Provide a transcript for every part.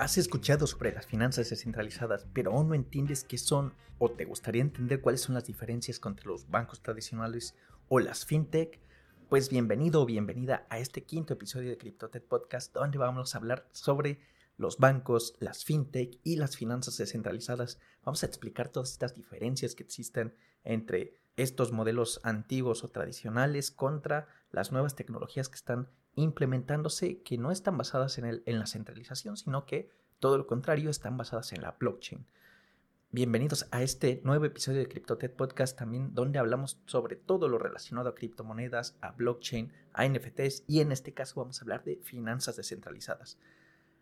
Has escuchado sobre las finanzas descentralizadas, pero aún no entiendes qué son o te gustaría entender cuáles son las diferencias entre los bancos tradicionales o las fintech. Pues bienvenido o bienvenida a este quinto episodio de CryptoTech Podcast, donde vamos a hablar sobre los bancos, las fintech y las finanzas descentralizadas. Vamos a explicar todas estas diferencias que existen entre estos modelos antiguos o tradicionales contra las nuevas tecnologías que están implementándose que no están basadas en, la centralización, sino que todo lo contrario están basadas en la blockchain. Bienvenidos a este nuevo episodio de CryptoTech Podcast, también donde hablamos sobre todo lo relacionado a criptomonedas, a blockchain, a NFTs y en este caso vamos a hablar de finanzas descentralizadas.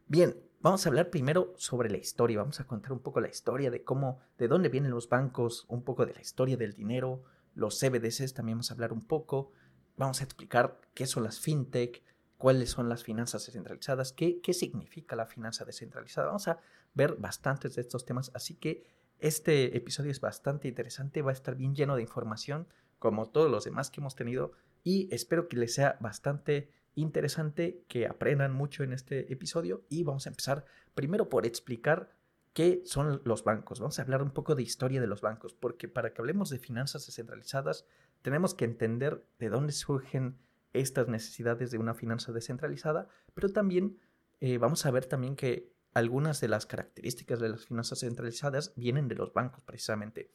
Bien, vamos a hablar primero sobre la historia, vamos a contar un poco la historia de cómo, de dónde vienen los bancos, un poco de la historia del dinero, los CBDCs también vamos a hablar un poco, vamos a explicar qué son las fintech, cuáles son las finanzas descentralizadas, qué, qué significa la finanza descentralizada. Vamos a ver bastantes de estos temas, así que este episodio es bastante interesante, va a estar bien lleno de información, como todos los demás que hemos tenido, y espero que les sea bastante interesante, que aprendan mucho en este episodio, y vamos a empezar primero por explicar qué son los bancos. Vamos a hablar un poco de historia de los bancos, porque para que hablemos de finanzas descentralizadas, tenemos que entender de dónde surgen estas necesidades de una finanza descentralizada, pero también eh, vamos a ver también que algunas de las características de las finanzas centralizadas vienen de los bancos precisamente.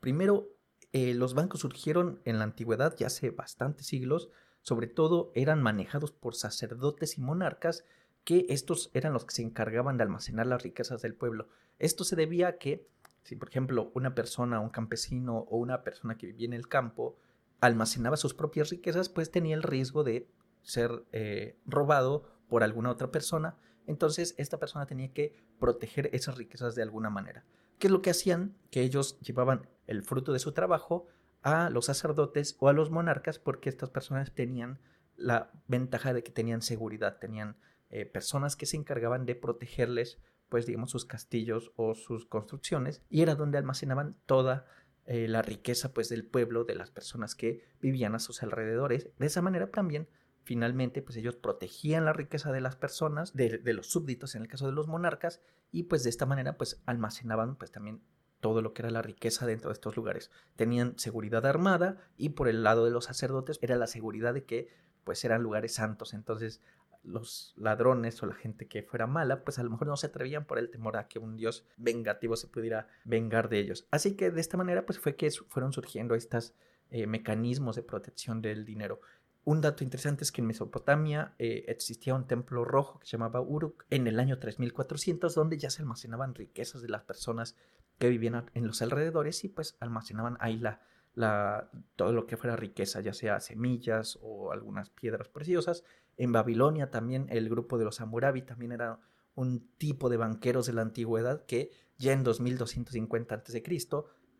Primero, eh, los bancos surgieron en la antigüedad ya hace bastantes siglos, sobre todo eran manejados por sacerdotes y monarcas que estos eran los que se encargaban de almacenar las riquezas del pueblo. Esto se debía a que si por ejemplo una persona, un campesino o una persona que vivía en el campo almacenaba sus propias riquezas, pues tenía el riesgo de ser eh, robado por alguna otra persona. Entonces esta persona tenía que proteger esas riquezas de alguna manera. ¿Qué es lo que hacían? Que ellos llevaban el fruto de su trabajo a los sacerdotes o a los monarcas porque estas personas tenían la ventaja de que tenían seguridad, tenían eh, personas que se encargaban de protegerles pues digamos sus castillos o sus construcciones y era donde almacenaban toda eh, la riqueza pues del pueblo, de las personas que vivían a sus alrededores. De esa manera también finalmente pues ellos protegían la riqueza de las personas, de, de, los súbditos en el caso de los monarcas y pues de esta manera pues almacenaban pues también todo lo que era la riqueza dentro de estos lugares. Tenían seguridad armada y por el lado de los sacerdotes era la seguridad de que pues eran lugares santos. Entonces los ladrones o la gente que fuera mala, pues a lo mejor no se atrevían por el temor a que un dios vengativo se pudiera vengar de ellos. Así que de esta manera, pues fue que fueron surgiendo estos eh, mecanismos de protección del dinero. Un dato interesante es que en Mesopotamia eh, existía un templo rojo que se llamaba Uruk en el año 3400, donde ya se almacenaban riquezas de las personas que vivían en los alrededores y pues almacenaban ahí la, la, todo lo que fuera riqueza, ya sea semillas o algunas piedras preciosas. En Babilonia también el grupo de los Hammurabi también era un tipo de banqueros de la antigüedad que ya en 2250 a.C.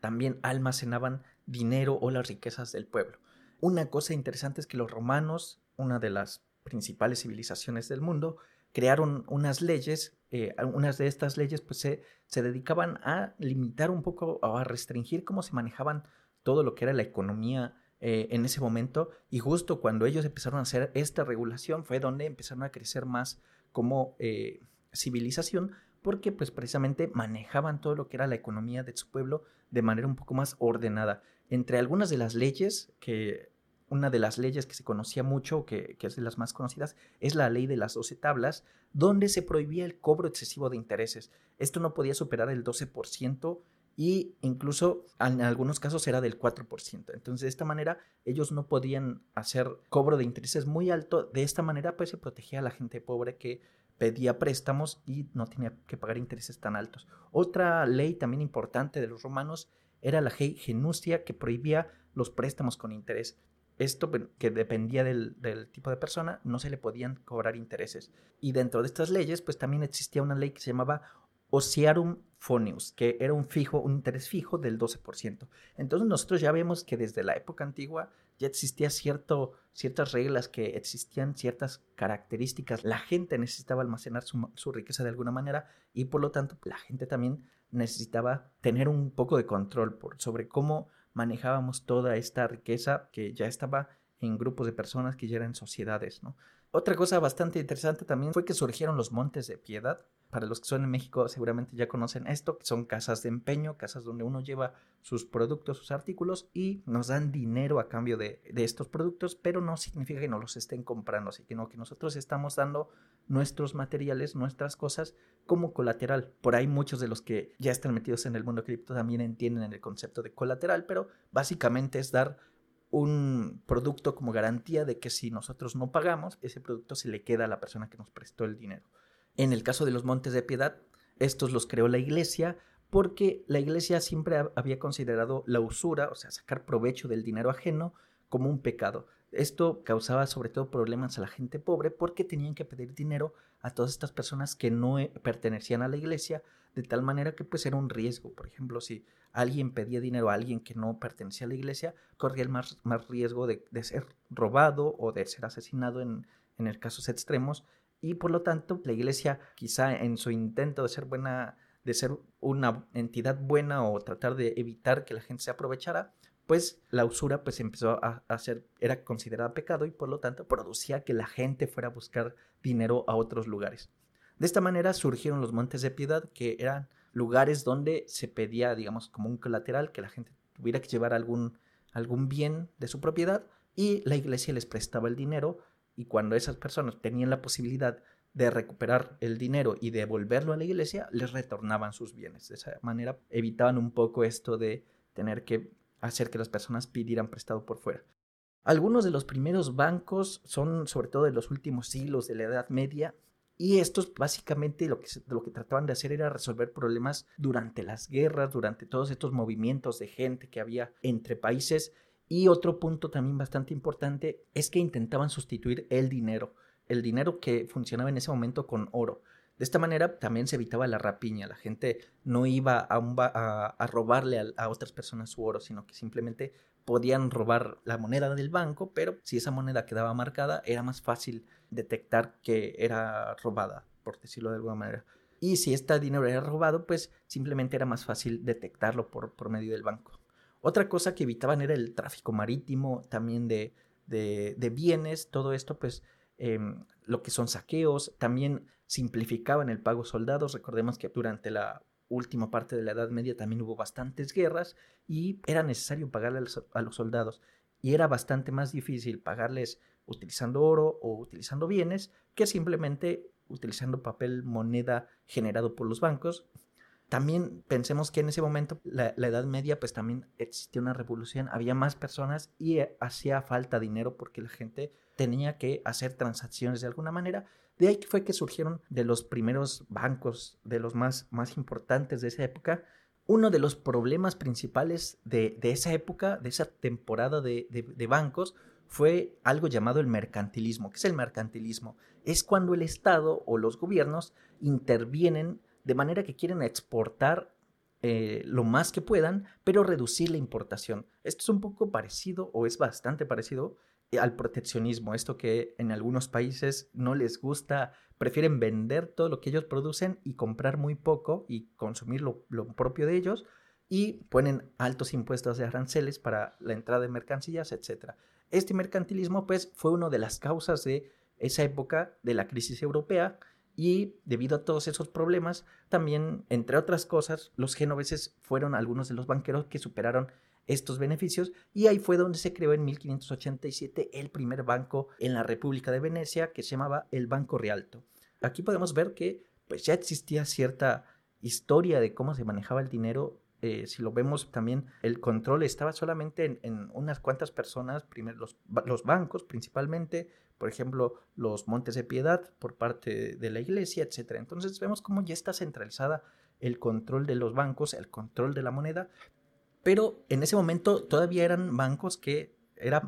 también almacenaban dinero o las riquezas del pueblo. Una cosa interesante es que los romanos, una de las principales civilizaciones del mundo, crearon unas leyes, eh, unas de estas leyes pues se, se dedicaban a limitar un poco o a restringir cómo se manejaban todo lo que era la economía eh, en ese momento y justo cuando ellos empezaron a hacer esta regulación fue donde empezaron a crecer más como eh, civilización porque pues precisamente manejaban todo lo que era la economía de su pueblo de manera un poco más ordenada. Entre algunas de las leyes que una de las leyes que se conocía mucho, que, que, es de las más conocidas, es la ley de las 12 tablas, donde se prohibía el cobro excesivo de intereses. Esto no podía superar el 12% y incluso en algunos casos era del 4%. Entonces de esta manera ellos no podían hacer cobro de intereses muy alto. De esta manera pues se protegía a la gente pobre que pedía préstamos y no tenía que pagar intereses tan altos. Otra ley también importante de los romanos era la ley genucia que prohibía los préstamos con interés. Esto que dependía del, tipo de persona, no se le podían cobrar intereses. Y dentro de estas leyes, pues también existía una ley que se llamaba Ociarum Que era un fijo, un interés fijo del 12%. Entonces nosotros ya vemos que desde la época antigua ya existía cierto, ciertas reglas, que existían ciertas características. La gente necesitaba almacenar su, su riqueza de alguna manera y por lo tanto la gente también necesitaba tener un poco de control sobre cómo manejábamos toda esta riqueza que ya estaba en grupos de personas que ya eran sociedades, ¿no? Otra cosa bastante interesante también fue que surgieron los montes de piedad, para los que son en México seguramente ya conocen esto, que son casas de empeño, casas donde uno lleva sus productos, sus artículos y nos dan dinero a cambio de, estos productos, pero no significa que no los estén comprando, sino que nosotros estamos dando nuestros materiales, nuestras cosas como colateral. Por ahí muchos de los que ya están metidos en el mundo cripto también entienden el concepto de colateral, pero básicamente es dar un producto como garantía de que si nosotros no pagamos, ese producto se le queda a la persona que nos prestó el dinero. En el caso de los montes de piedad, estos los creó la iglesia porque la iglesia siempre había considerado la usura, o sea, sacar provecho del dinero ajeno, como un pecado. Esto causaba sobre todo problemas a la gente pobre porque tenían que pedir dinero a todas estas personas que no eh, pertenecían a la iglesia, de tal manera que pues era un riesgo. Por ejemplo, si alguien pedía dinero a alguien que no pertenecía a la iglesia, corría el más, más riesgo de, ser robado o de ser asesinado en, en el casos extremos y por lo tanto la iglesia quizá en su intento de ser buena de ser una entidad buena o tratar de evitar que la gente se aprovechara pues la usura pues empezó a, ser era considerada pecado y por lo tanto producía que la gente fuera a buscar dinero a otros lugares. De esta manera surgieron los montes de piedad que eran lugares donde se pedía digamos como un colateral que la gente tuviera que llevar algún algún bien de su propiedad y la iglesia les prestaba el dinero y cuando esas personas tenían la posibilidad de recuperar el dinero y devolverlo a la iglesia, les retornaban sus bienes. De esa manera evitaban un poco esto de tener que hacer que las personas pidieran prestado por fuera. Algunos de los primeros bancos son sobre todo de los últimos siglos de la Edad Media y estos básicamente lo que, lo que trataban de hacer era resolver problemas durante las guerras, durante todos estos movimientos de gente que había entre países y otro punto también bastante importante es que intentaban sustituir el dinero, el dinero que funcionaba en ese momento con oro. De esta manera también se evitaba la rapiña, la gente no iba a, robarle a, otras personas su oro, sino que simplemente podían robar la moneda del banco, pero si esa moneda quedaba marcada era más fácil detectar que era robada, por decirlo de alguna manera. Y si este dinero era robado, pues simplemente era más fácil detectarlo por medio del banco. Otra cosa que evitaban era el tráfico marítimo, también de, de, bienes, todo esto, pues em, lo que son saqueos, también simplificaban el pago soldados. Recordemos que durante la última parte de la Edad Media también hubo bastantes guerras y era necesario pagarle a los, soldados. Y era bastante más difícil pagarles utilizando oro o utilizando bienes que simplemente utilizando papel moneda generado por los bancos también pensemos que en ese momento, la, Edad Media, pues también existía una revolución, había más personas y eh, hacía falta dinero porque la gente tenía que hacer transacciones de alguna manera. De ahí fue que surgieron de los primeros bancos, de los más, más importantes de esa época. Uno de los problemas principales de, esa época, de esa temporada de, de bancos, fue algo llamado el mercantilismo. ¿Qué es el mercantilismo? Es cuando el Estado o los gobiernos intervienen de manera que quieren exportar eh, lo más que puedan, pero reducir la importación. Esto es un poco parecido o es bastante parecido eh, al proteccionismo, esto que en algunos países no les gusta, prefieren vender todo lo que ellos producen y comprar muy poco y consumir lo, lo propio de ellos y ponen altos impuestos de aranceles para la entrada de mercancías, etc. Este mercantilismo pues fue una de las causas de esa época de la crisis europea y debido a todos esos problemas, también, entre otras cosas, los genoveses fueron algunos de los banqueros que superaron estos beneficios y ahí fue donde se creó en 1587 el primer banco en la República de Venecia que se llamaba el Banco Rialto. Aquí podemos ver que pues ya existía cierta historia de cómo se manejaba el dinero. Eh, si lo vemos también, el control estaba solamente en, unas cuantas personas, primero los, los bancos principalmente, por ejemplo, los montes de piedad por parte de la iglesia, etc. Entonces vemos cómo ya está centralizada el control de los bancos, el control de la moneda, pero en ese momento todavía eran bancos que era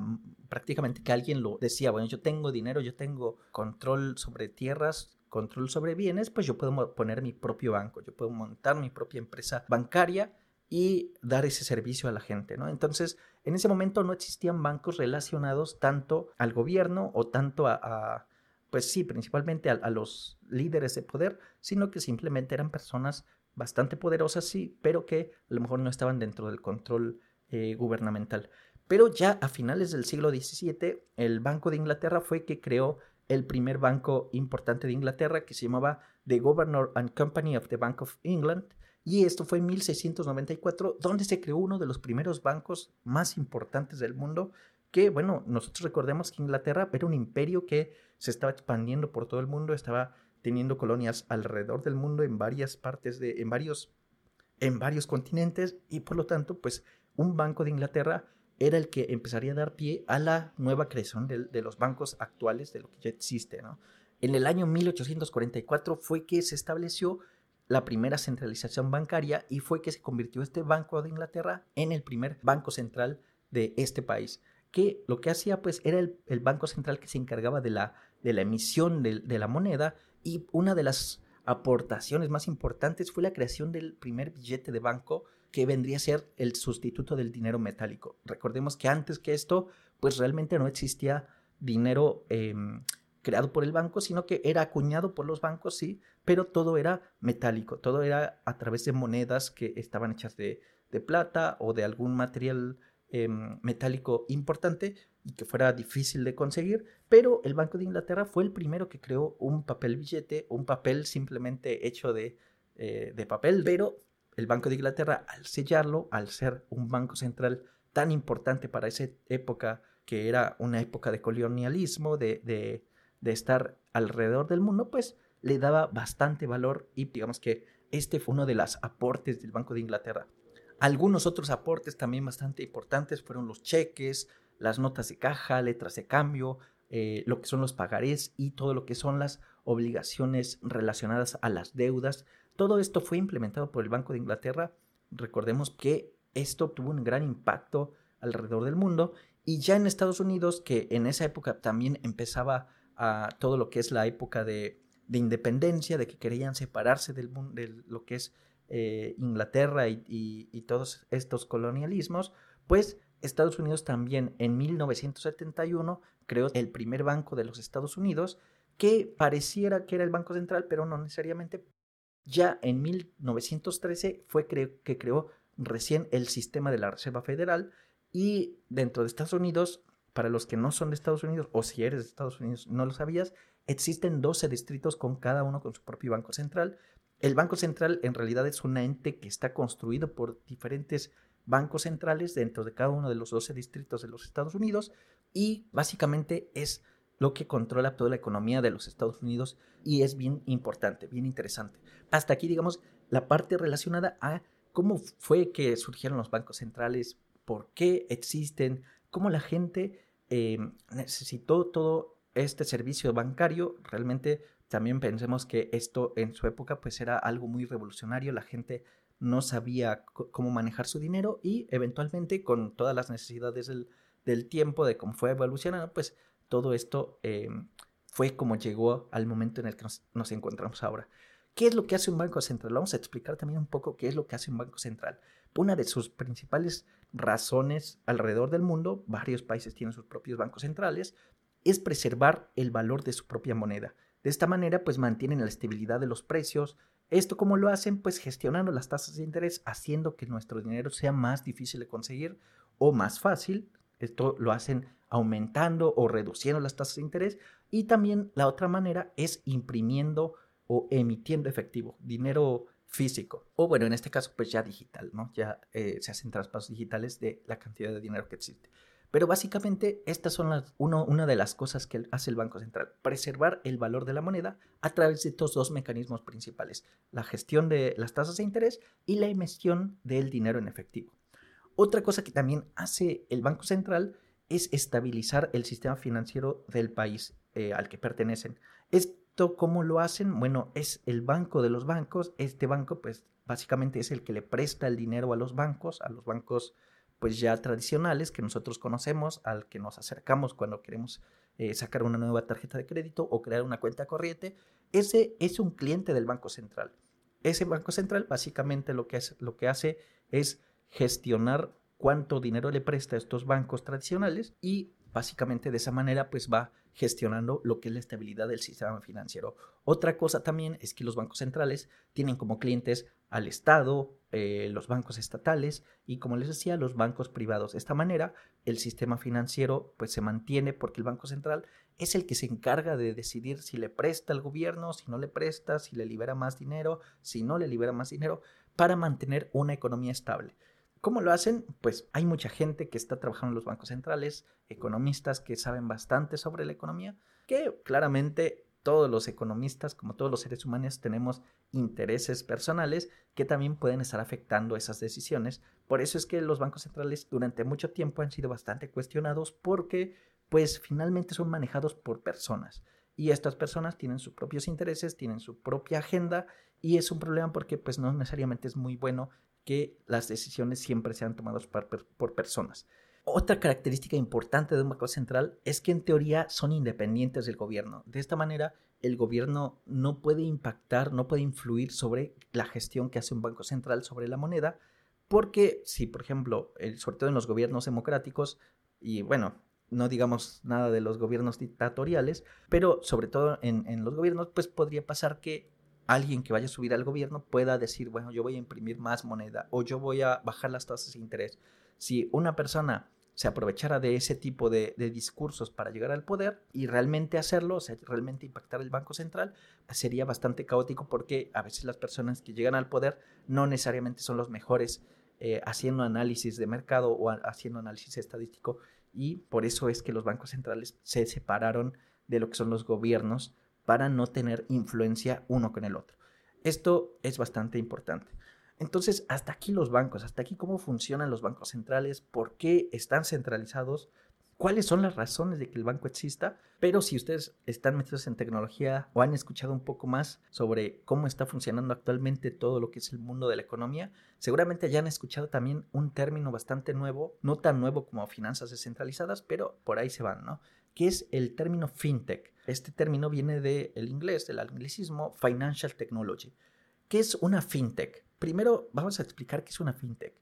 prácticamente que alguien lo decía, bueno, yo tengo dinero, yo tengo control sobre tierras, control sobre bienes, pues yo puedo poner mi propio banco, yo puedo montar mi propia empresa bancaria y dar ese servicio a la gente, ¿no? Entonces, en ese momento no existían bancos relacionados tanto al gobierno o tanto a, pues sí, principalmente a, los líderes de poder, sino que simplemente eran personas bastante poderosas, sí, pero que a lo mejor no estaban dentro del control eh, gubernamental. Pero ya a finales del siglo XVII, el Banco de Inglaterra fue que creó el primer banco importante de Inglaterra que se llamaba The Governor and Company of the Bank of England. Y esto fue en 1694, donde se creó uno de los primeros bancos más importantes del mundo, que, bueno, nosotros recordemos que Inglaterra era un imperio que se estaba expandiendo por todo el mundo, estaba teniendo colonias alrededor del mundo en varias partes de, en varios, en varios continentes, y por lo tanto, pues un banco de Inglaterra era el que empezaría a dar pie a la nueva creación de, los bancos actuales, de lo que ya existe. ¿no? En el año 1844 fue que se estableció la primera centralización bancaria y fue que se convirtió este Banco de Inglaterra en el primer banco central de este país, que lo que hacía pues era el, banco central que se encargaba de la, de la emisión de, la moneda y una de las aportaciones más importantes fue la creación del primer billete de banco que vendría a ser el sustituto del dinero metálico. Recordemos que antes que esto, pues realmente no existía dinero em, creado por el banco, sino que era acuñado por los bancos, sí, pero todo era metálico, todo era a través de monedas que estaban hechas de, plata o de algún material em, metálico importante y que fuera difícil de conseguir, pero el Banco de Inglaterra fue el primero que creó un papel billete, un papel simplemente hecho de, eh, de papel, pero el Banco de Inglaterra, al sellarlo, al ser un banco central tan importante para esa época, que era una época de colonialismo, de, de, de estar alrededor del mundo, pues le daba bastante valor y digamos que este fue uno de los aportes del Banco de Inglaterra. Algunos otros aportes también bastante importantes fueron los cheques, las notas de caja, letras de cambio, eh, lo que son los pagarés y todo lo que son las obligaciones relacionadas a las deudas todo esto fue implementado por el Banco de Inglaterra. Recordemos que esto tuvo un gran impacto alrededor del mundo y ya en Estados Unidos, que en esa época también empezaba a todo lo que es la época de, independencia, de que querían separarse del, de lo que es eh, Inglaterra y, y, todos estos colonialismos, pues Estados Unidos también en 1971 creó el primer banco de los Estados Unidos que pareciera que era el Banco Central, pero no necesariamente, ya en 1913 fue que creó recién el sistema de la Reserva Federal y dentro de Estados Unidos, para los que no son de Estados Unidos o si eres de Estados Unidos no lo sabías, existen 12 distritos con cada uno con su propio banco central. El Banco Central en realidad es un ente que está construido por diferentes bancos centrales dentro de cada uno de los 12 distritos de los Estados Unidos y básicamente es lo que controla toda la economía de los Estados Unidos y es bien importante, bien interesante. Hasta aquí, digamos, la parte relacionada a cómo fue que surgieron los bancos centrales, por qué existen, cómo la gente eh, necesitó todo este servicio bancario. Realmente también pensemos que esto en su época pues era algo muy revolucionario, la gente no sabía cómo manejar su dinero y eventualmente con todas las necesidades del, tiempo, de cómo fue evolucionando, pues todo esto eh, fue como llegó al momento en el que nos, encontramos ahora. ¿Qué es lo que hace un banco central? Vamos a explicar también un poco qué es lo que hace un banco central. Una de sus principales razones alrededor del mundo, varios países tienen sus propios bancos centrales, es preservar el valor de su propia moneda. De esta manera, pues mantienen la estabilidad de los precios. Esto como lo hacen, pues gestionando las tasas de interés, haciendo que nuestro dinero sea más difícil de conseguir o más fácil. Esto lo hacen aumentando o reduciendo las tasas de interés. Y también la otra manera es imprimiendo o emitiendo efectivo, dinero físico. O bueno, en este caso pues ya digital, ¿no? Ya eh, se hacen traspasos digitales de la cantidad de dinero que existe. Pero básicamente estas son las, uno, una de las cosas que hace el Banco Central, preservar el valor de la moneda a través de estos dos mecanismos principales, la gestión de las tasas de interés y la emisión del dinero en efectivo. Otra cosa que también hace el Banco Central es estabilizar el sistema financiero del país eh, al que pertenecen. ¿Esto cómo lo hacen? Bueno, es el banco de los bancos. Este banco, pues, básicamente es el que le presta el dinero a los bancos, a los bancos, pues, ya tradicionales que nosotros conocemos, al que nos acercamos cuando queremos eh, sacar una nueva tarjeta de crédito o crear una cuenta corriente. Ese es un cliente del Banco Central. Ese Banco Central, básicamente, lo que, es, lo que hace es gestionar cuánto dinero le presta a estos bancos tradicionales y básicamente de esa manera pues va gestionando lo que es la estabilidad del sistema financiero. Otra cosa también es que los bancos centrales tienen como clientes al Estado, eh, los bancos estatales y como les decía, los bancos privados. De esta manera, el sistema financiero pues se mantiene porque el Banco Central es el que se encarga de decidir si le presta al gobierno, si no le presta, si le libera más dinero, si no le libera más dinero, para mantener una economía estable. ¿Cómo lo hacen? Pues hay mucha gente que está trabajando en los bancos centrales, economistas que saben bastante sobre la economía, que claramente todos los economistas, como todos los seres humanos, tenemos intereses personales que también pueden estar afectando esas decisiones. Por eso es que los bancos centrales durante mucho tiempo han sido bastante cuestionados porque pues finalmente son manejados por personas. Y estas personas tienen sus propios intereses, tienen su propia agenda y es un problema porque pues no necesariamente es muy bueno que las decisiones siempre sean tomadas por, personas. Otra característica importante de un banco central es que en teoría son independientes del gobierno. De esta manera, el gobierno no puede impactar, no puede influir sobre la gestión que hace un banco central sobre la moneda, porque si, por ejemplo, el, sobre todo en los gobiernos democráticos, y bueno, no digamos nada de los gobiernos dictatoriales, pero sobre todo en, en los gobiernos, pues podría pasar que alguien que vaya a subir al gobierno pueda decir, bueno, yo voy a imprimir más moneda o yo voy a bajar las tasas de interés. Si una persona se aprovechara de ese tipo de, discursos para llegar al poder y realmente hacerlo, o sea, realmente impactar el Banco Central, sería bastante caótico porque a veces las personas que llegan al poder no necesariamente son los mejores eh, haciendo análisis de mercado o haciendo análisis estadístico y por eso es que los bancos centrales se separaron de lo que son los gobiernos para no tener influencia uno con el otro. Esto es bastante importante. Entonces, hasta aquí los bancos, hasta aquí cómo funcionan los bancos centrales, por qué están centralizados, cuáles son las razones de que el banco exista, pero si ustedes están metidos en tecnología o han escuchado un poco más sobre cómo está funcionando actualmente todo lo que es el mundo de la economía, seguramente ya han escuchado también un término bastante nuevo, no tan nuevo como finanzas descentralizadas, pero por ahí se van, ¿no? Que es el término fintech. Este término viene del inglés, del anglicismo financial technology. ¿Qué es una fintech? Primero vamos a explicar qué es una fintech.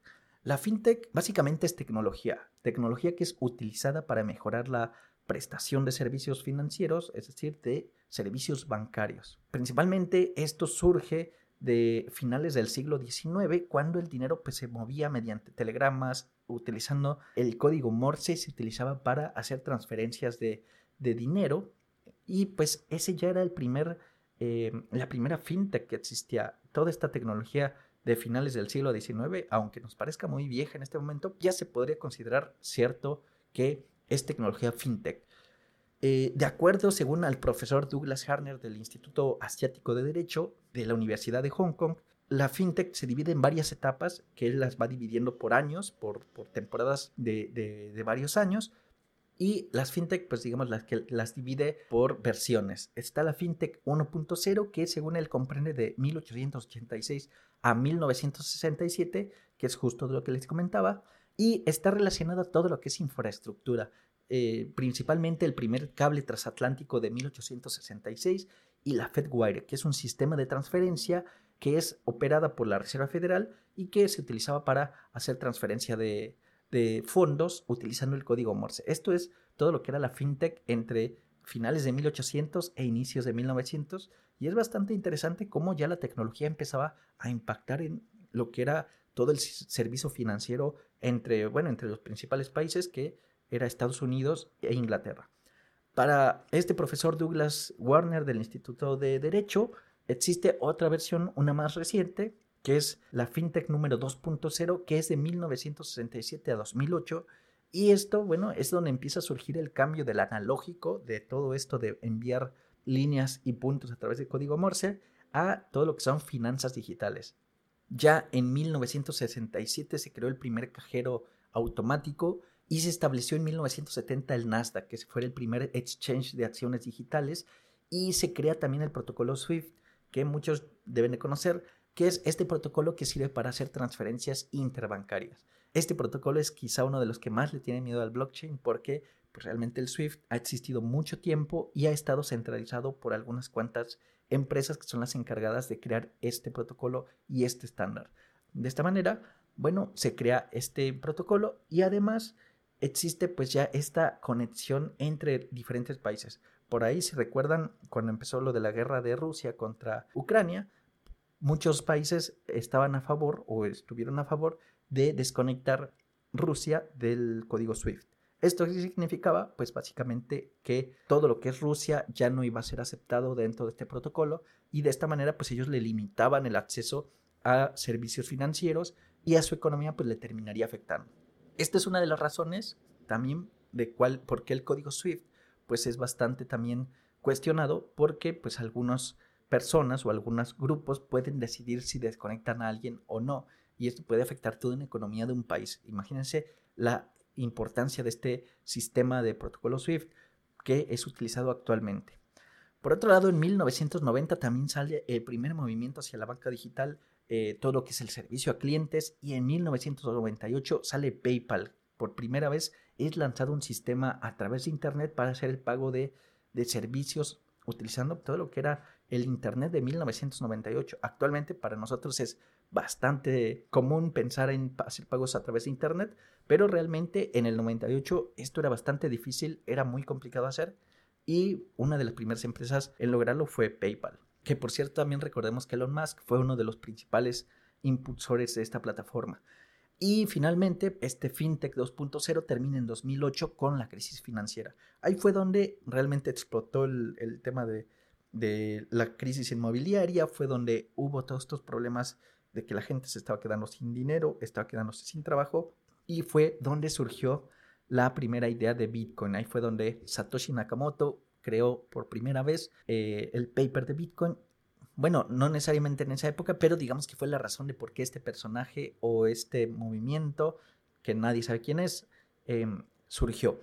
La fintech básicamente es tecnología, tecnología que es utilizada para mejorar la prestación de servicios financieros, es decir, de servicios bancarios. Principalmente esto surge de finales del siglo XIX, cuando el dinero pues, se movía mediante telegramas, utilizando el código Morse, se utilizaba para hacer transferencias de, dinero, y pues ese ya era el primer, eh, la primera fintech que existía. Toda esta tecnología de finales del siglo XIX, aunque nos parezca muy vieja en este momento, ya se podría considerar cierto que es tecnología fintech. Eh, de acuerdo, según al profesor Douglas Harner del Instituto Asiático de Derecho de la Universidad de Hong Kong, la fintech se divide en varias etapas que él las va dividiendo por años, por, por temporadas de, de, varios años. Y las fintech, pues digamos, las que las divide por versiones. Está la fintech 1.0, que según él comprende de 1886 a 1967, que es justo de lo que les comentaba, y está relacionado a todo lo que es infraestructura, eh, principalmente el primer cable transatlántico de 1866 y la FedWire, que es un sistema de transferencia que es operada por la Reserva Federal y que se utilizaba para hacer transferencia de, de fondos utilizando el código Morse. Esto es todo lo que era la fintech entre finales de 1800 e inicios de 1900 y es bastante interesante cómo ya la tecnología empezaba a impactar en lo que era todo el servicio financiero entre, bueno, entre los principales países que era Estados Unidos e Inglaterra. Para este profesor Douglas Warner del Instituto de Derecho, existe otra versión, una más reciente, que es la FinTech número 2.0, que es de 1967 a 2008. Y esto, bueno, es donde empieza a surgir el cambio del analógico, de todo esto de enviar líneas y puntos a través de código Morse a todo lo que son finanzas digitales. Ya en 1967 se creó el primer cajero automático y se estableció en 1970 el Nasdaq, que fue el primer exchange de acciones digitales, y se crea también el protocolo SWIFT, que muchos deben de conocer, que es este protocolo que sirve para hacer transferencias interbancarias. Este protocolo es quizá uno de los que más le tiene miedo al blockchain porque pues realmente el SWIFT ha existido mucho tiempo y ha estado centralizado por algunas cuantas empresas que son las encargadas de crear este protocolo y este estándar. De esta manera, bueno, se crea este protocolo y además existe pues ya esta conexión entre diferentes países. Por ahí, si recuerdan, cuando empezó lo de la guerra de Rusia contra Ucrania, muchos países estaban a favor o estuvieron a favor de desconectar Rusia del código SWIFT. ¿Esto significaba? Pues básicamente que todo lo que es Rusia ya no iba a ser aceptado dentro de este protocolo y de esta manera pues ellos le limitaban el acceso a servicios financieros y a su economía pues le terminaría afectando. Esta es una de las razones también de cuál, por qué el código SWIFT pues es bastante también cuestionado porque pues algunas personas o algunos grupos pueden decidir si desconectan a alguien o no y esto puede afectar toda la economía de un país. Imagínense la importancia de este sistema de protocolo SWIFT que es utilizado actualmente. Por otro lado, en 1990 también sale el primer movimiento hacia la banca digital eh, todo lo que es el servicio a clientes y en 1998 sale PayPal. Por primera vez es lanzado un sistema a través de Internet para hacer el pago de, de servicios utilizando todo lo que era el Internet de 1998. Actualmente para nosotros es bastante común pensar en hacer pagos a través de Internet, pero realmente en el 98 esto era bastante difícil, era muy complicado hacer y una de las primeras empresas en lograrlo fue PayPal que por cierto también recordemos que Elon Musk fue uno de los principales impulsores de esta plataforma. Y finalmente, este FinTech 2.0 termina en 2008 con la crisis financiera. Ahí fue donde realmente explotó el, tema de, de, la crisis inmobiliaria, fue donde hubo todos estos problemas de que la gente se estaba quedando sin dinero, estaba quedándose sin trabajo, y fue donde surgió la primera idea de Bitcoin. Ahí fue donde Satoshi Nakamoto creó por primera vez eh, el paper de Bitcoin. Bueno, no necesariamente en esa época, pero digamos que fue la razón de por qué este personaje o este movimiento, que nadie sabe quién es, em, surgió.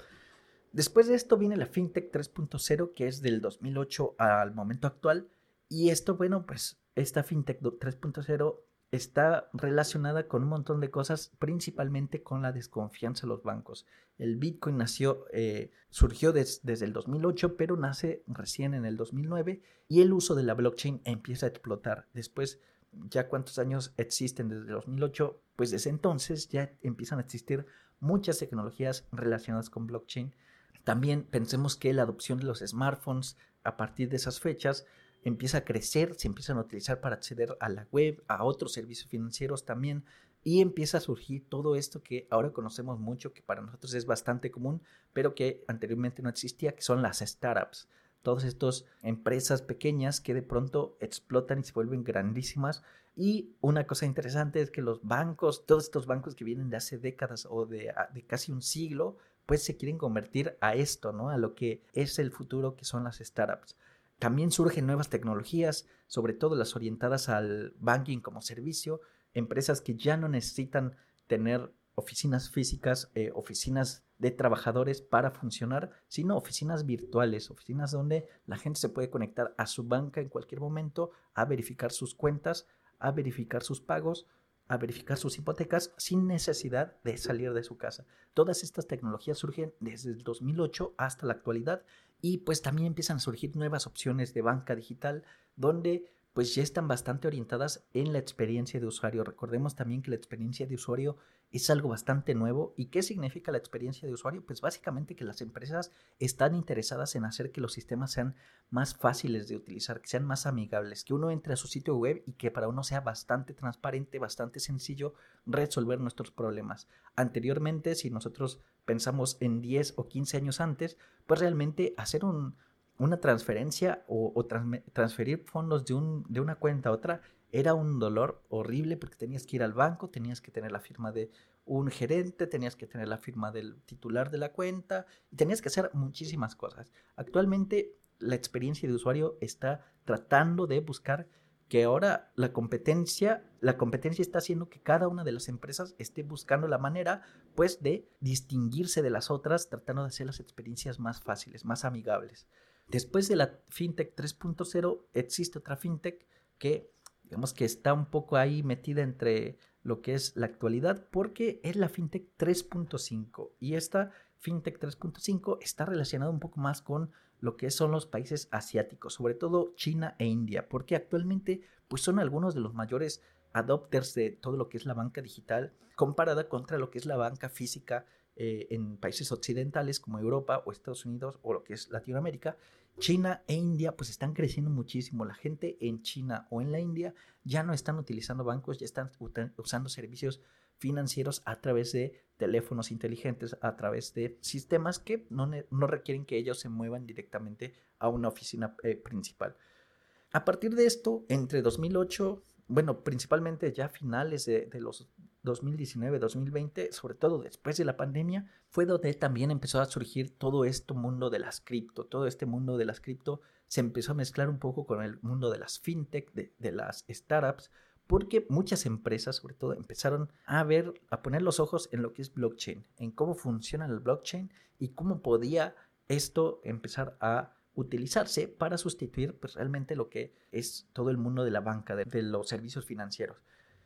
Después de esto viene la FinTech 3.0, que es del 2008 al momento actual. Y esto, bueno, pues esta FinTech 3.0 está relacionada con un montón de cosas, principalmente con la desconfianza de los bancos. El Bitcoin nació, eh, surgió desde el 2008, pero nace recién en el 2009 y el uso de la blockchain empieza a explotar. Después, ya cuántos años existen desde el 2008, pues desde entonces ya empiezan a existir muchas tecnologías relacionadas con blockchain. También pensemos que la adopción de los smartphones a partir de esas fechas empieza a crecer, se empiezan a utilizar para acceder a la web, a otros servicios financieros también, y empieza a surgir todo esto que ahora conocemos mucho, que para nosotros es bastante común, pero que anteriormente no existía, que son las startups. Todas estas empresas pequeñas que de pronto explotan y se vuelven grandísimas. Y una cosa interesante es que los bancos, todos estos bancos que vienen de hace décadas o de, de casi un siglo, pues se quieren convertir a esto, ¿no? A lo que es el futuro que son las startups. También surgen nuevas tecnologías, sobre todo las orientadas al banking como servicio, empresas que ya no necesitan tener oficinas físicas, eh, oficinas de trabajadores para funcionar, sino oficinas virtuales, oficinas donde la gente se puede conectar a su banca en cualquier momento a verificar sus cuentas, a verificar sus pagos, a verificar sus hipotecas sin necesidad de salir de su casa. Todas estas tecnologías surgen desde el 2008 hasta la actualidad y pues también empiezan a surgir nuevas opciones de banca digital donde pues ya están bastante orientadas en la experiencia de usuario. Recordemos también que la experiencia de usuario es algo bastante nuevo. ¿Y qué significa la experiencia de usuario? Pues básicamente que las empresas están interesadas en hacer que los sistemas sean más fáciles de utilizar, que sean más amigables, que uno entre a su sitio web y que para uno sea bastante transparente, bastante sencillo resolver nuestros problemas. Anteriormente, si nosotros pensamos en 10 o 15 años antes, pues realmente hacer un, una transferencia o, transferir fondos de, un, de una cuenta a otra era un dolor horrible porque tenías que ir al banco, tenías que tener la firma de un gerente, tenías que tener la firma del titular de la cuenta y tenías que hacer muchísimas cosas. Actualmente la experiencia de usuario está tratando de buscar que ahora la competencia, la competencia está haciendo que cada una de las empresas esté buscando la manera pues de distinguirse de las otras, tratando de hacer las experiencias más fáciles, más amigables. Después de la FinTech 3.0 existe otra FinTech que digamos que está un poco ahí metida entre lo que es la actualidad porque es la FinTech 3.5 y esta FinTech 3.5 está relacionada un poco más con lo que son los países asiáticos, sobre todo China e India, porque actualmente pues son algunos de los mayores adopters de todo lo que es la banca digital comparada contra lo que es la banca física eh, en países occidentales como Europa o Estados Unidos o lo que es Latinoamérica, China e India pues están creciendo muchísimo. La gente en China o en la India ya no están utilizando bancos, ya están usando servicios financieros a través de teléfonos inteligentes, a través de sistemas que no, requieren que ellos se muevan directamente a una oficina eh, principal. A partir de esto, entre 2008, bueno, principalmente ya finales de los 2019-2020, sobre todo después de la pandemia, fue donde también empezó a surgir todo este mundo de las cripto. Todo este mundo de las cripto se empezó a mezclar un poco con el mundo de las fintech, de, las startups, porque muchas empresas, sobre todo, empezaron a ver, a poner los ojos en lo que es blockchain, en cómo funciona el blockchain y cómo podía esto empezar a utilizarse para sustituir pues, realmente lo que es todo el mundo de la banca, de los servicios financieros.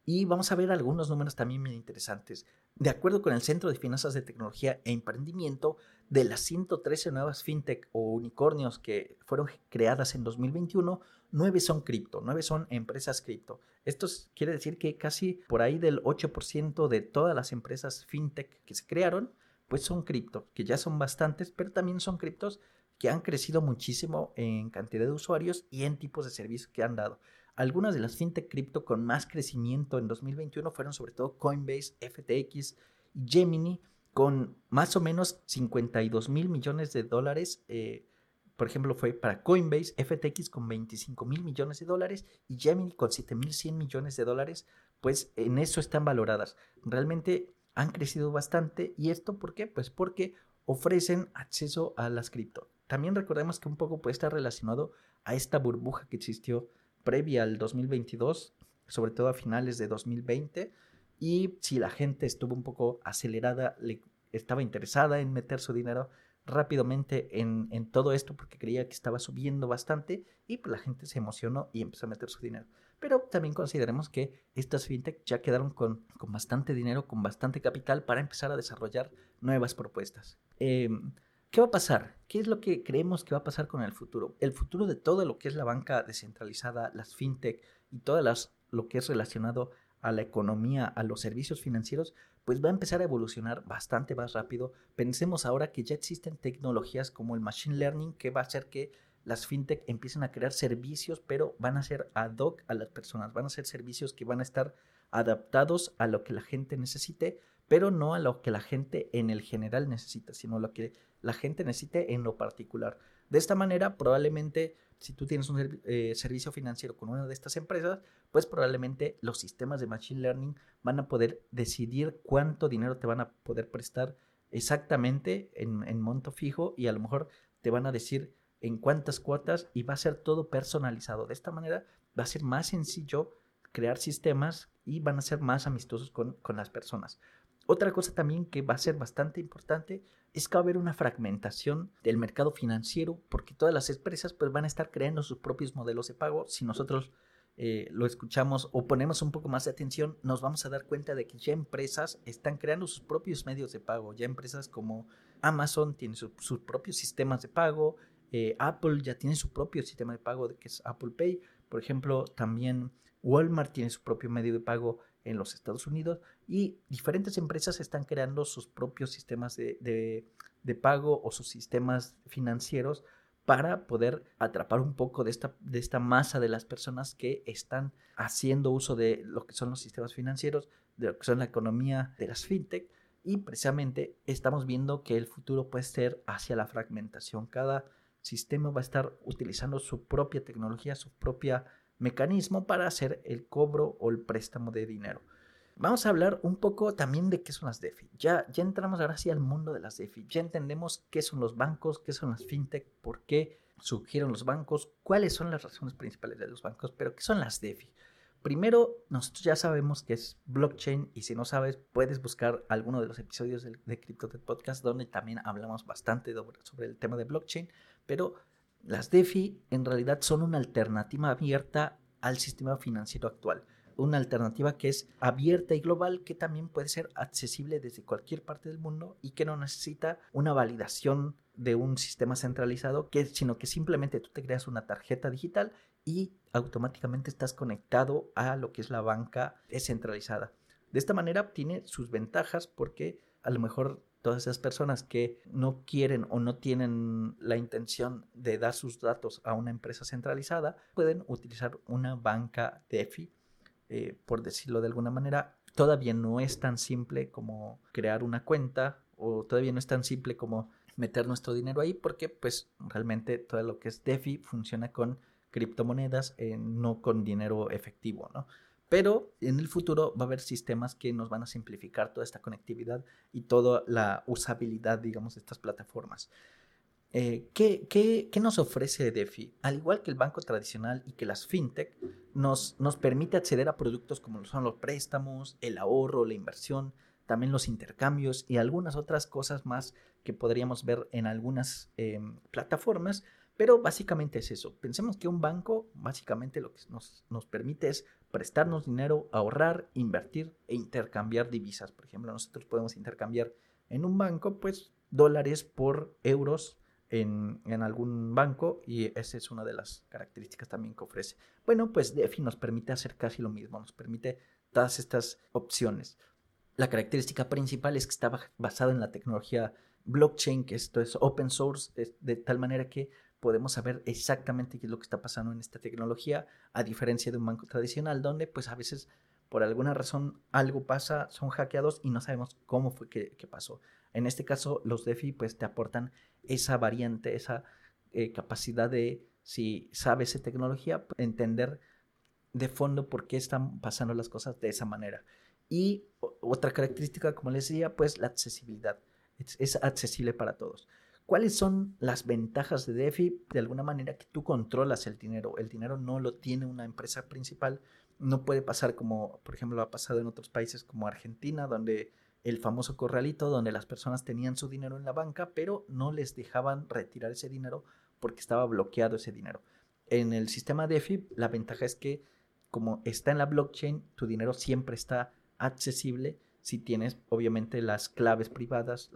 Y vamos a ver algunos números también muy interesantes. De acuerdo con el Centro de Finanzas de Tecnología e Emprendimiento, de las 113 nuevas fintech o unicornios que fueron creadas en 2021, 9 son cripto, 9 son empresas cripto. Esto quiere decir que casi por ahí del 8% de todas las empresas fintech que se crearon, pues son cripto, que ya son bastantes, pero también son criptos que han crecido muchísimo en cantidad de usuarios y en tipos de servicios que han dado. Algunas de las fintech cripto con más crecimiento en 2021 fueron sobre todo Coinbase, FTX y Gemini, con más o menos 52 mil millones de dólares. Eh, por ejemplo, fue para Coinbase, FTX con 25 mil millones de dólares y Gemini con 7 mil 100 millones de dólares. Pues en eso están valoradas. Realmente han crecido bastante. ¿Y esto por qué? Pues porque ofrecen acceso a las cripto. También recordemos que un poco puede estar relacionado a esta burbuja que existió previa al 2022, sobre todo a finales de 2020, y si la gente estuvo un poco acelerada, le estaba interesada en meter su dinero rápidamente en, todo esto porque creía que estaba subiendo bastante y pues la gente se emocionó y empezó a meter su dinero. Pero también consideremos que estas fintech ya quedaron con, con bastante dinero, con bastante capital para empezar a desarrollar nuevas propuestas. Eh, ¿Qué va a pasar? ¿Qué es lo que creemos que va a pasar con el futuro? El futuro de todo lo que es la banca descentralizada, las fintech y todo lo que es relacionado a la economía, a los servicios financieros, pues va a empezar a evolucionar bastante más rápido. Pensemos ahora que ya existen tecnologías como el machine learning que va a hacer que las fintech empiecen a crear servicios, pero van a ser ad hoc a las personas, van a ser servicios que van a estar adaptados a lo que la gente necesite, pero no a lo que la gente en el general necesita, sino lo que la gente necesite en lo particular. De esta manera, probablemente, si tú tienes un eh, servicio financiero con una de estas empresas, pues probablemente los sistemas de Machine Learning van a poder decidir cuánto dinero te van a poder prestar exactamente en, en monto fijo y a lo mejor te van a decir en cuántas cuotas y va a ser todo personalizado. De esta manera va a ser más sencillo crear sistemas y van a ser más amistosos con, con las personas. Otra cosa también que va a ser bastante importante es que va a haber una fragmentación del mercado financiero porque todas las empresas pues, van a estar creando sus propios modelos de pago. Si nosotros eh, lo escuchamos o ponemos un poco más de atención, nos vamos a dar cuenta de que ya empresas están creando sus propios medios de pago. Ya empresas como Amazon tienen sus propios sistemas de pago, eh, Apple ya tiene su propio sistema de pago que es Apple Pay. Por ejemplo, también Walmart tiene su propio medio de pago en los Estados Unidos y diferentes empresas están creando sus propios sistemas de, pago o sus sistemas financieros para poder atrapar un poco de esta, de esta masa de las personas que están haciendo uso de lo que son los sistemas financieros, de lo que son la economía de las fintech y precisamente estamos viendo que el futuro puede ser hacia la fragmentación. Cada sistema va a estar utilizando su propia tecnología, su propia mecanismo para hacer el cobro o el préstamo de dinero. Vamos a hablar un poco también de qué son las DeFi. Ya, ya entramos ahora sí al mundo de las DeFi. Ya entendemos qué son los bancos, qué son las fintech, por qué surgieron los bancos, cuáles son las razones principales de los bancos, pero qué son las DeFi. Primero, nosotros ya sabemos que es blockchain y si no sabes, puedes buscar alguno de los episodios de, de CryptoTech Podcast donde también hablamos bastante sobre el tema de blockchain, pero las DeFi en realidad son una alternativa abierta al sistema financiero actual. Una alternativa que es abierta y global que también puede ser accesible desde cualquier parte del mundo y que no necesita una validación de un sistema centralizado, sino que simplemente tú te creas una tarjeta digital y automáticamente estás conectado a lo que es la banca descentralizada. De esta manera tiene sus ventajas porque a lo mejor todas esas personas que no quieren o no tienen la intención de dar sus datos a una empresa centralizada pueden utilizar una banca DeFi, eh, por decirlo de alguna manera. Todavía no es tan simple como crear una cuenta o todavía no es tan simple como meter nuestro dinero ahí porque pues realmente todo lo que es DeFi funciona con criptomonedas, eh, no con dinero efectivo, ¿no? Pero en el futuro va a haber sistemas que nos van a simplificar toda esta conectividad y toda la usabilidad, digamos, de estas plataformas. Eh, ¿qué, qué, qué, nos ofrece DeFi? Al igual que el banco tradicional y que las fintech, nos, nos permite acceder a productos como son los préstamos, el ahorro, la inversión, también los intercambios y algunas otras cosas más que podríamos ver en algunas em, plataformas, pero básicamente es eso. Pensemos que un banco básicamente lo que nos, nos permite es prestarnos dinero, ahorrar, invertir e intercambiar divisas. Por ejemplo, nosotros podemos intercambiar en un banco, pues, dólares por euros en, en, algún banco y esa es una de las características también que ofrece. Bueno, pues DeFi nos permite hacer casi lo mismo, nos permite todas estas opciones. La característica principal es que está basado en la tecnología blockchain, que esto es open source, de tal manera que podemos saber exactamente qué es lo que está pasando en esta tecnología, a diferencia de un banco tradicional, donde pues a veces por alguna razón algo pasa, son hackeados y no sabemos cómo fue que, pasó. En este caso, los DeFi pues te aportan esa variante, esa eh, capacidad de, si sabes de tecnología, entender de fondo por qué están pasando las cosas de esa manera. Y otra característica, como les decía, pues la accesibilidad. es accesible para todos. ¿Cuáles son las ventajas de DeFi? De alguna manera que tú controlas el dinero. El dinero no lo tiene una empresa principal. No puede pasar como, por ejemplo, ha pasado en otros países como Argentina, donde el famoso corralito, donde las personas tenían su dinero en la banca, pero no les dejaban retirar ese dinero porque estaba bloqueado ese dinero. En el sistema DeFi, la ventaja es que como está en la blockchain, tu dinero siempre está accesible si tienes obviamente las claves privadas,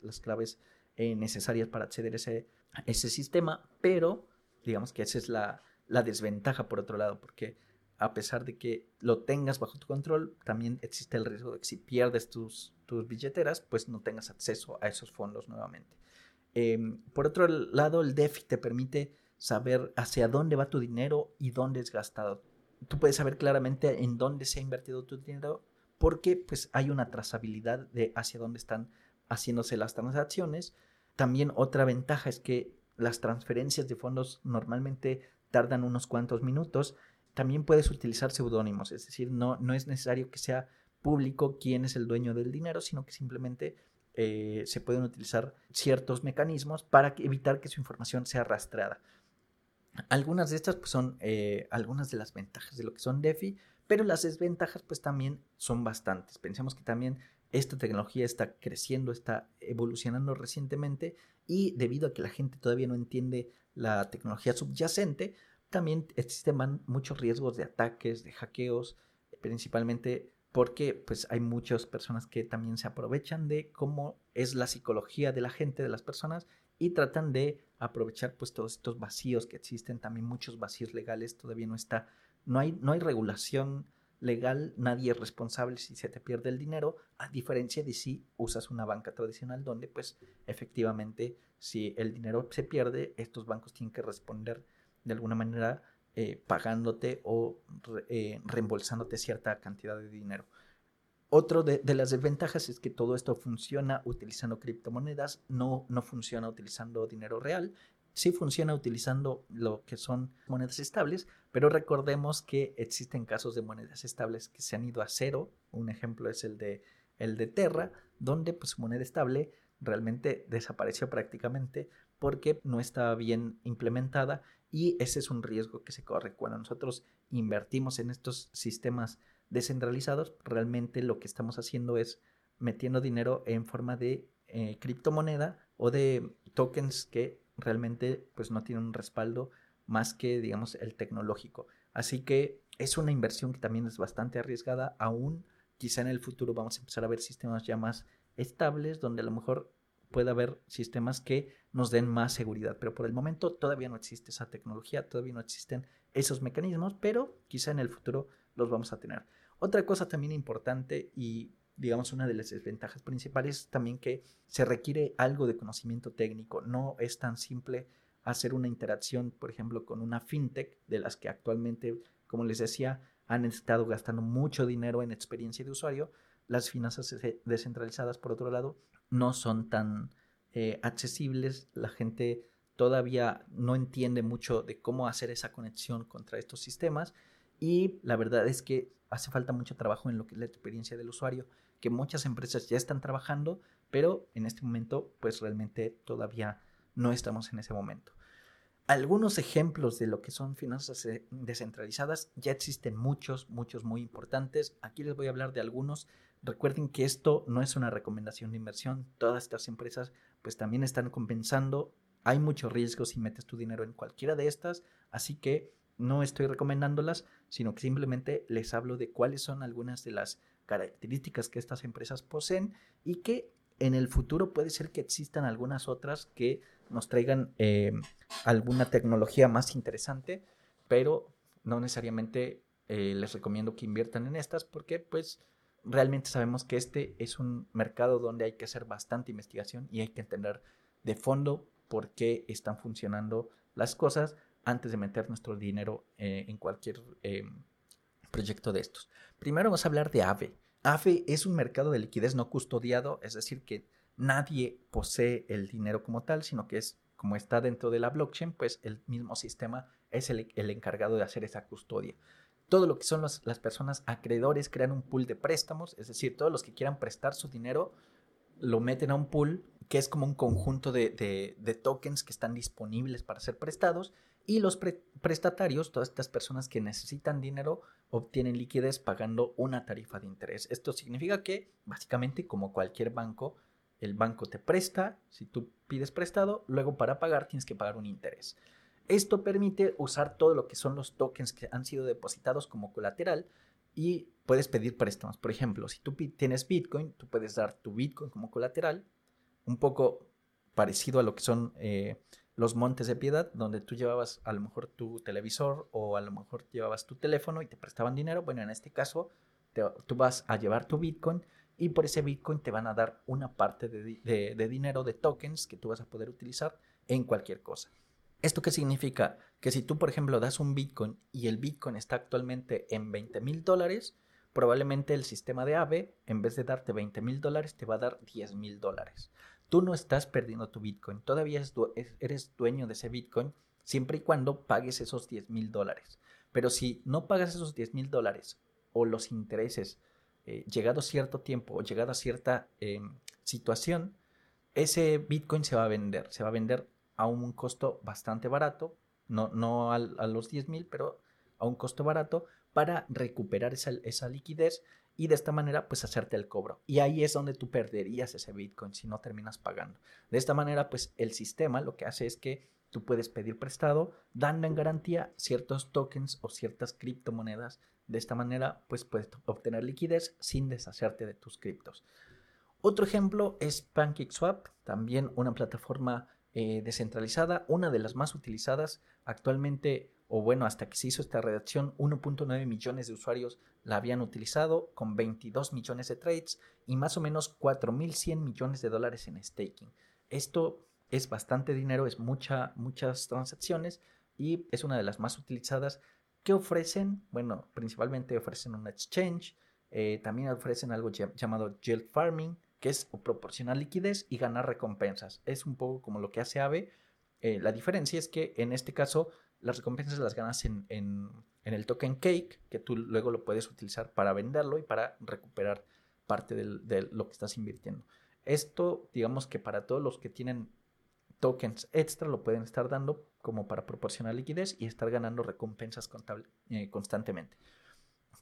las claves eh, necesarias para acceder a ese, ese sistema, pero digamos que esa es la, la desventaja por otro lado, porque a pesar de que lo tengas bajo tu control, también existe el riesgo de que si pierdes tus, tus billeteras, pues no tengas acceso a esos fondos nuevamente. Em, por otro lado, el DeFi te permite saber hacia dónde va tu dinero y dónde es gastado. Tú puedes saber claramente en dónde se ha invertido tu dinero porque pues hay una trazabilidad de hacia dónde están haciéndose las transacciones. También otra ventaja es que las transferencias de fondos normalmente tardan unos cuantos minutos. También puedes utilizar seudónimos, es decir, no, no es necesario que sea público quién es el dueño del dinero, sino que simplemente eh, se pueden utilizar ciertos mecanismos para evitar que su información sea rastreada. Algunas de estas pues, son eh, algunas de las ventajas de lo que son DeFi, pero las desventajas pues también son bastantes. Pensemos que también esta tecnología está creciendo, está evolucionando recientemente y debido a que la gente todavía no entiende la tecnología subyacente, también existen muchos riesgos de ataques, de hackeos, principalmente porque pues hay muchas personas que también se aprovechan de cómo es la psicología de la gente, de las personas y tratan de aprovechar pues todos estos vacíos que existen, también muchos vacíos legales, todavía no está, no hay, no hay regulación legal, nadie es responsable si se te pierde el dinero, a diferencia de si usas una banca tradicional donde pues efectivamente si el dinero se pierde, estos bancos tienen que responder de alguna manera eh, pagándote o eh, reembolsándote cierta cantidad de dinero. Otro de, de, las desventajas es que todo esto funciona utilizando criptomonedas, no, no funciona utilizando dinero real sí funciona utilizando lo que son monedas estables, pero recordemos que existen casos de monedas estables que se han ido a cero. Un ejemplo es el de, el de Terra, donde pues, moneda estable realmente desapareció prácticamente porque no estaba bien implementada y ese es un riesgo que se corre cuando nosotros invertimos en estos sistemas descentralizados realmente lo que estamos haciendo es metiendo dinero en forma de eh, criptomoneda o de tokens que realmente pues no tiene un respaldo más que digamos el tecnológico. Así que es una inversión que también es bastante arriesgada, aún quizá en el futuro vamos a empezar a ver sistemas ya más estables donde a lo mejor pueda haber sistemas que nos den más seguridad, pero por el momento todavía no existe esa tecnología, todavía no existen esos mecanismos, pero quizá en el futuro los vamos a tener. Otra cosa también importante y digamos, una de las desventajas principales es también que se requiere algo de conocimiento técnico. No es tan simple hacer una interacción, por ejemplo, con una fintech, de las que actualmente, como les decía, han estado gastando mucho dinero en experiencia de usuario. Las finanzas descentralizadas, por otro lado, no son tan eh, accesibles. La gente todavía no entiende mucho de cómo hacer esa conexión contra estos sistemas y la verdad es que hace falta mucho trabajo en lo que es la experiencia del usuario, que muchas empresas ya están trabajando, pero en este momento pues realmente todavía no estamos en ese momento. Algunos ejemplos de lo que son finanzas descentralizadas, ya existen muchos, muchos muy importantes. Aquí les voy a hablar de algunos. Recuerden que esto no es una recomendación de inversión. Todas estas empresas pues también están compensando hay mucho riesgo si metes tu dinero en cualquiera de estas, así que no estoy recomendándolas, sino que simplemente les hablo de cuáles son algunas de las características que estas empresas poseen y que en el futuro puede ser que existan algunas otras que nos traigan eh, alguna tecnología más interesante, pero no necesariamente eh, les recomiendo que inviertan en estas porque pues realmente sabemos que este es un mercado donde hay que hacer bastante investigación y hay que entender de fondo por qué están funcionando las cosas antes de meter nuestro dinero eh, en cualquier eh, proyecto de estos. Primero vamos a hablar de AVE. AVE es un mercado de liquidez no custodiado, es decir, que nadie posee el dinero como tal, sino que es como está dentro de la blockchain, pues el mismo sistema es el, encargado de hacer esa custodia. Todo lo que son las personas acreedores crean un pool de préstamos, es decir, todos los que quieran prestar su dinero lo meten a un pool que es como un conjunto de, tokens que están disponibles para ser prestados y los prestatarios, todas estas personas que necesitan dinero, obtienen liquidez pagando una tarifa de interés. Esto significa que, básicamente, como cualquier banco, el banco te presta, si tú pides prestado, luego para pagar tienes que pagar un interés. Esto permite usar todo lo que son los tokens que han sido depositados como colateral y puedes pedir préstamos. Por ejemplo, si tú tienes Bitcoin, tú puedes dar tu Bitcoin como colateral, un poco parecido a lo que son eh, los montes de piedad, donde tú llevabas a lo mejor tu televisor o a lo mejor llevabas tu teléfono y te prestaban dinero. Bueno, en este caso, tú vas a llevar tu Bitcoin y por ese Bitcoin te van a dar una parte de dinero, de tokens que tú vas a poder utilizar en cualquier cosa. ¿Esto qué significa? Que si tú, por ejemplo, das un Bitcoin y el Bitcoin está actualmente en 20 mil dólares, probablemente el sistema de AVE, en vez de darte 20 mil dólares, te va a dar 10 mil dólares. Tú no estás perdiendo tu Bitcoin, todavía eres dueño de ese Bitcoin siempre y cuando pagues esos 10 mil dólares. Pero si no pagas esos 10 mil dólares o los intereses, eh, llegado cierto tiempo o llegado a cierta em, situación, ese Bitcoin se va a vender, se va a vender a un costo bastante barato, no, no a, los 10 mil, pero a un costo barato para recuperar esa, liquidez y de esta manera pues hacerte el cobro. Y ahí es donde tú perderías ese Bitcoin si no terminas pagando. De esta manera pues el sistema lo que hace es que tú puedes pedir prestado dando en garantía ciertos tokens o ciertas criptomonedas. De esta manera pues puedes obtener liquidez sin deshacerte de tus criptos. Otro ejemplo es PancakeSwap, también una plataforma eh, descentralizada, una de las más utilizadas actualmente, o bueno, hasta que se hizo esta redacción, 1.9 millones de usuarios la habían utilizado con 22 millones de trades y más o menos 4.100 millones de dólares en staking. Esto es bastante dinero, es mucha, muchas transacciones y es una de las más utilizadas. ¿Qué ofrecen? Bueno, principalmente ofrecen un exchange, eh, también ofrecen algo llamado yield farming, que es proporcionar liquidez y ganar recompensas. Es un poco como lo que hace AVE. Eh, la diferencia es que en este caso las recompensas las ganas en, el token Cake, que tú luego lo puedes utilizar para venderlo y para recuperar parte de lo que estás invirtiendo. Esto, digamos que para todos los que tienen tokens extra, lo pueden estar dando como para proporcionar liquidez y estar ganando recompensas eh, constantemente.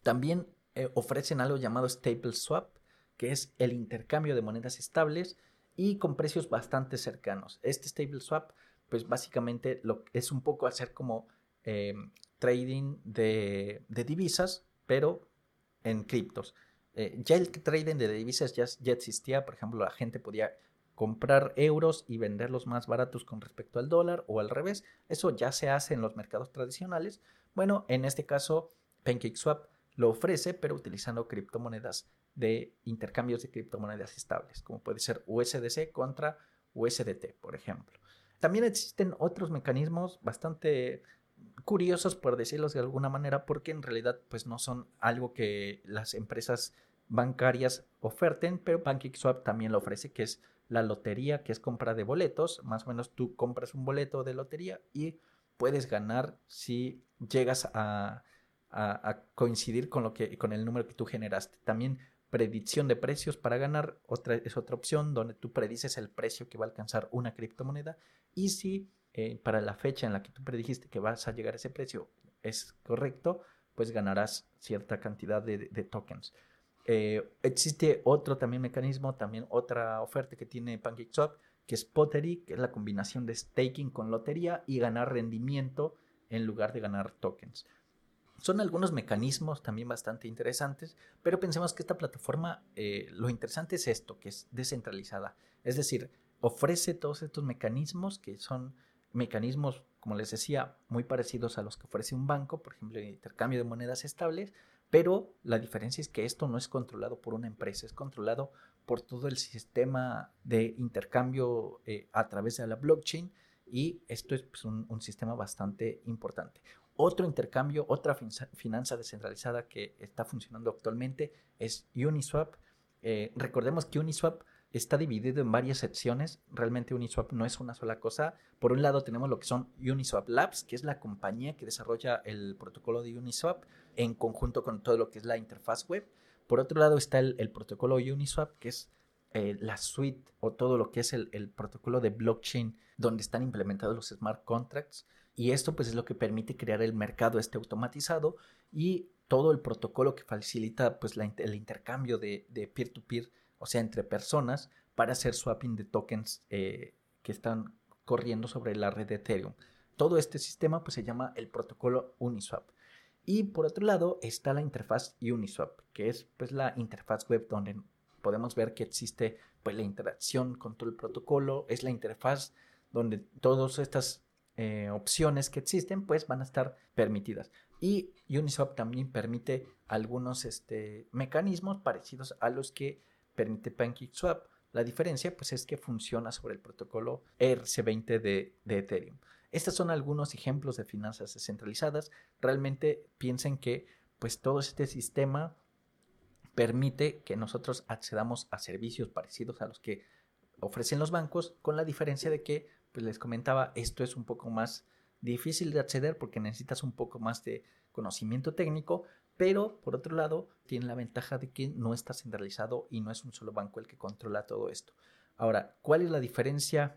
También eh, ofrecen algo llamado Stable Swap, que es el intercambio de monedas estables y con precios bastante cercanos. Este stable swap, pues básicamente lo, es un poco hacer como em, trading de, divisas, pero en criptos. Eh, ya el trading de divisas ya, ya existía, por ejemplo, la gente podía comprar euros y venderlos más baratos con respecto al dólar o al revés. Eso ya se hace en los mercados tradicionales. Bueno, en este caso, PancakeSwap lo ofrece, pero utilizando criptomonedas de intercambios de criptomonedas estables, como puede ser USDC contra USDT, por ejemplo. También existen otros mecanismos bastante curiosos, por decirlo de alguna manera, porque en realidad pues no son algo que las empresas bancarias oferten, pero PancakeSwap también lo ofrece, que es la lotería, que es compra de boletos. Más o menos tú compras un boleto de lotería y puedes ganar si llegas a, coincidir con, lo que, con el número que tú generaste. También predicción de precios para ganar otra, es otra opción donde tú predices el precio que va a alcanzar una criptomoneda y si eh, para la fecha en la que tú predijiste que vas a llegar a ese precio es correcto, pues ganarás cierta cantidad de, tokens. Eh, existe otro también mecanismo, también otra oferta que tiene PancakeSwap, que es Pottery, que es la combinación de staking con lotería y ganar rendimiento en lugar de ganar tokens. Son algunos mecanismos también bastante interesantes, pero pensemos que esta plataforma, eh, lo interesante es esto, que es descentralizada. Es decir, ofrece todos estos mecanismos que son mecanismos, como les decía, muy parecidos a los que ofrece un banco, por ejemplo, el intercambio de monedas estables, pero la diferencia es que esto no es controlado por una empresa, es controlado por todo el sistema de intercambio eh, a través de la blockchain y esto es pues, un, sistema bastante importante. Otro intercambio, otra finanza descentralizada que está funcionando actualmente es Uniswap. Eh, recordemos que Uniswap está dividido en varias secciones. Realmente Uniswap no es una sola cosa. Por un lado tenemos lo que son Uniswap Labs, que es la compañía que desarrolla el protocolo de Uniswap en conjunto con todo lo que es la interfaz web. Por otro lado está el, protocolo Uniswap, que es eh, la suite o todo lo que es el, el, protocolo de blockchain donde están implementados los smart contracts. Y esto pues es lo que permite crear el mercado este automatizado y todo el protocolo que facilita pues el intercambio de peer-to-peer o sea, entre personas, para hacer swapping de tokens eh, que están corriendo sobre la red de Ethereum. Todo este sistema pues, se llama el protocolo Uniswap. Y por otro lado está la interfaz Uniswap, que es pues, la interfaz web donde podemos ver que existe pues, la interacción con todo el protocolo. Es la interfaz donde todas estas eh, opciones que existen pues, van a estar permitidas. Y Uniswap también permite algunos este, mecanismos parecidos a los que permite PancakeSwap. La diferencia pues es que funciona sobre el protocolo ERC20 de, Ethereum. Estos son algunos ejemplos de finanzas descentralizadas. Realmente piensen que pues todo este sistema permite que nosotros accedamos a servicios parecidos a los que ofrecen los bancos, con la diferencia de que, pues les comentaba, esto es un poco más difícil de acceder porque necesitas un poco más de conocimiento técnico, pero por otro lado tiene la ventaja de que no está centralizado y no es un solo banco el que controla todo esto. Ahora, ¿cuál es la diferencia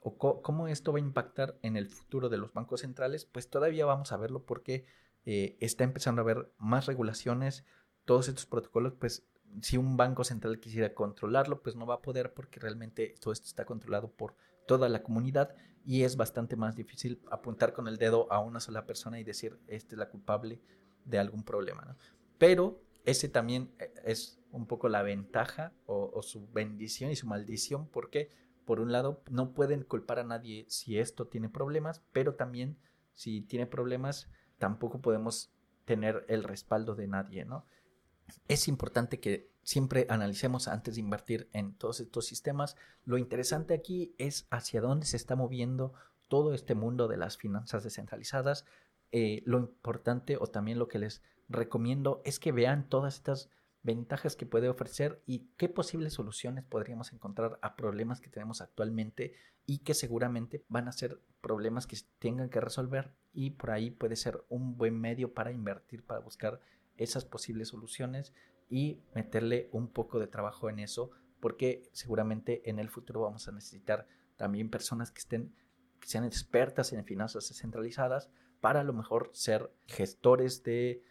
o cómo esto va a impactar en el futuro de los bancos centrales? Pues todavía vamos a verlo porque eh, está empezando a haber más regulaciones, todos estos protocolos, pues si un banco central quisiera controlarlo, pues no va a poder porque realmente todo esto está controlado por toda la comunidad y es bastante más difícil apuntar con el dedo a una sola persona y decir, esta es la culpable de algún problema. ¿no? Pero ese también eh, es un poco la ventaja o, su bendición y su maldición, porque por un lado no pueden culpar a nadie si esto tiene problemas, pero también si tiene problemas tampoco podemos tener el respaldo de nadie, ¿no? Es importante que siempre analicemos antes de invertir en todos estos sistemas. Lo interesante aquí es hacia dónde se está moviendo todo este mundo de las finanzas descentralizadas, eh, lo importante o también lo que les recomiendo es que vean todas estas ventajas que puede ofrecer y qué posibles soluciones podríamos encontrar a problemas que tenemos actualmente y que seguramente van a ser problemas que tengan que resolver y por ahí puede ser un buen medio para invertir, para buscar esas posibles soluciones y meterle un poco de trabajo en eso porque seguramente en el futuro vamos a necesitar también personas que estén que sean expertas en finanzas descentralizadas para a lo mejor ser gestores de,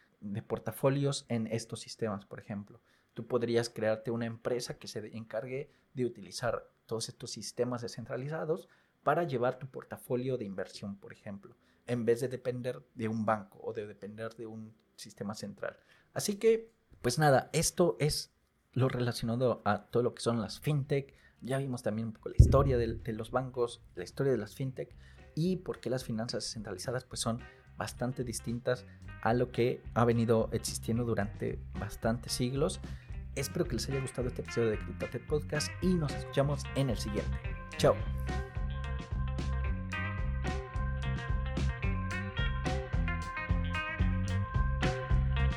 portafolios en estos sistemas, por ejemplo. Tú podrías crearte una empresa que se encargue de utilizar todos estos sistemas descentralizados para llevar tu portafolio de inversión, por ejemplo, en vez de depender de un banco o de depender de un sistema central. Así que, pues nada, esto es lo relacionado a todo lo que son las fintech. Ya vimos también un poco la historia de, los bancos, la historia de las fintech y por qué las finanzas centralizadas pues son bastante distintas a lo que ha venido existiendo durante bastantes siglos. Espero que les haya gustado este episodio de CryptoTech Podcast y nos escuchamos en el siguiente. Chao.